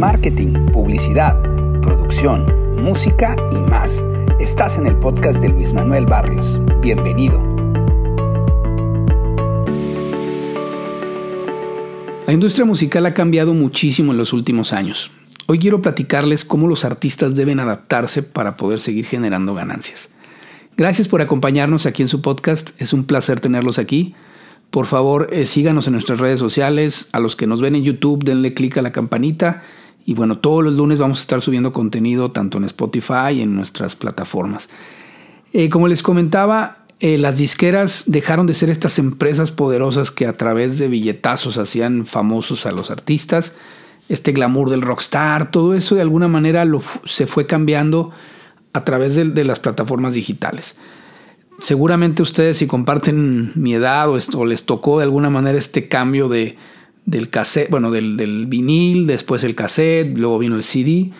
marketing, publicidad, producción, música y más. Estás en el podcast de Luis Manuel Barrios. Bienvenido. La industria musical ha cambiado muchísimo en los últimos años. Hoy quiero platicarles cómo los artistas deben adaptarse para poder seguir generando ganancias. Gracias por acompañarnos aquí en su podcast, es un placer tenerlos aquí. Por favor, eh, síganos en nuestras redes sociales, a los que nos ven en YouTube, denle clic a la campanita y bueno, todos los lunes vamos a estar subiendo contenido tanto en Spotify y en nuestras plataformas. Eh, como les comentaba, eh, las disqueras dejaron de ser estas empresas poderosas que a través de billetazos hacían famosos a los artistas, este glamour del rockstar, todo eso de alguna manera se fue cambiando a través de, las plataformas digitales. Seguramente ustedes si comparten mi edad o, les tocó de alguna manera este cambio de, del cassette, bueno, del, del vinil, después el cassette, luego vino el CD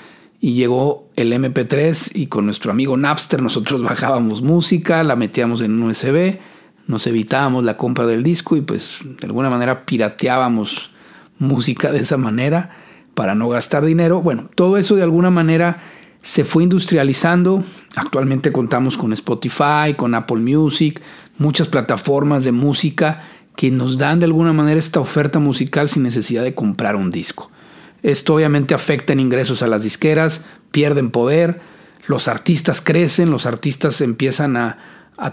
y llegó el MP3 y con nuestro amigo Napster nosotros bajábamos música, la metíamos en un USB, nos evitábamos la compra del disco y pues de alguna manera pirateábamos música de esa manera para no gastar dinero. Bueno, todo eso de alguna manera se fue industrializando. Actualmente contamos con Spotify, con Apple Music, muchas plataformas de música que nos dan de alguna manera esta oferta musical sin necesidad de comprar un disco. Esto obviamente afecta en ingresos a las disqueras, pierden poder, los artistas crecen, los artistas empiezan a,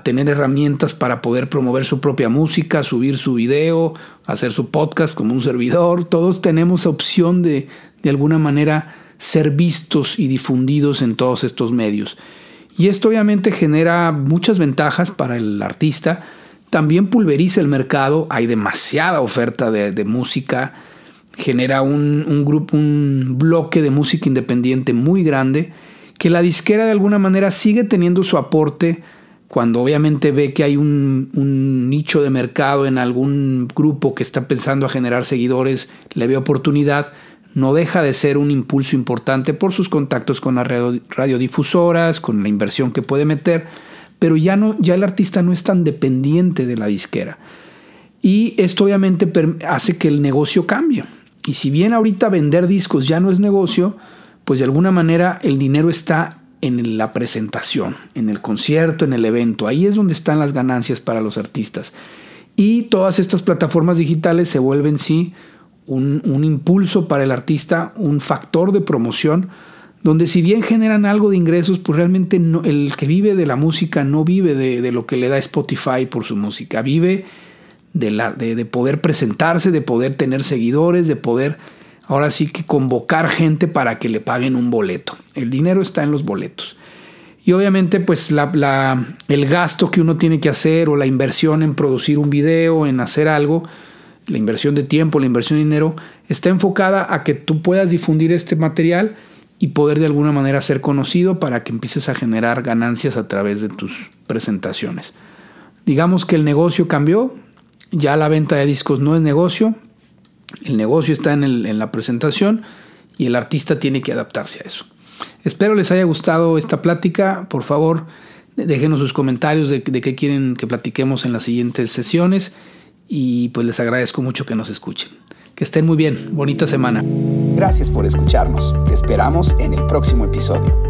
tener herramientas para poder promover su propia música, subir su video, hacer su podcast como un servidor. Todos tenemos opción de, de alguna manera, ser vistos y difundidos en todos estos medios. Y esto obviamente genera muchas ventajas para el artista. También pulveriza el mercado, hay demasiada oferta de, música genera un, grupo, un bloque de música independiente muy grande, que la disquera de alguna manera sigue teniendo su aporte cuando obviamente ve que hay un, un, nicho de mercado en algún grupo que está pensando a generar seguidores, le ve oportunidad, no deja de ser un impulso importante por sus contactos con las radiodifusoras, con la inversión que puede meter, pero ya, no, ya el artista no es tan dependiente de la disquera. Y esto obviamente hace que el negocio cambie. Y si bien ahorita vender discos ya no es negocio, pues de alguna manera el dinero está en la presentación, en el concierto, en el evento. Ahí es donde están las ganancias para los artistas. Y todas estas plataformas digitales se vuelven sí un, impulso para el artista, un factor de promoción, donde si bien generan algo de ingresos, pues realmente el que vive de la música no vive de, de lo que le da Spotify por su música, vive de, poder presentarse, de poder tener seguidores, de poder ahora sí que convocar gente para que le paguen un boleto. El dinero está en los boletos. Y obviamente pues la, el gasto que uno tiene que hacer o la inversión en producir un video, en hacer algo, la inversión de tiempo, la inversión de dinero, está enfocada a que tú puedas difundir este material y poder de alguna manera ser conocido para que empieces a generar ganancias a través de tus presentaciones. Digamos que el negocio cambió, ya la venta de discos no es negocio, el negocio está en, la presentación y el artista tiene que adaptarse a eso. Espero les haya gustado esta plática. Por favor, déjenos sus comentarios de, de qué quieren que platiquemos en las siguientes sesiones y pues les agradezco mucho que nos escuchen. Que estén muy bien. Bonita semana. Gracias por escucharnos. Te esperamos en el próximo episodio.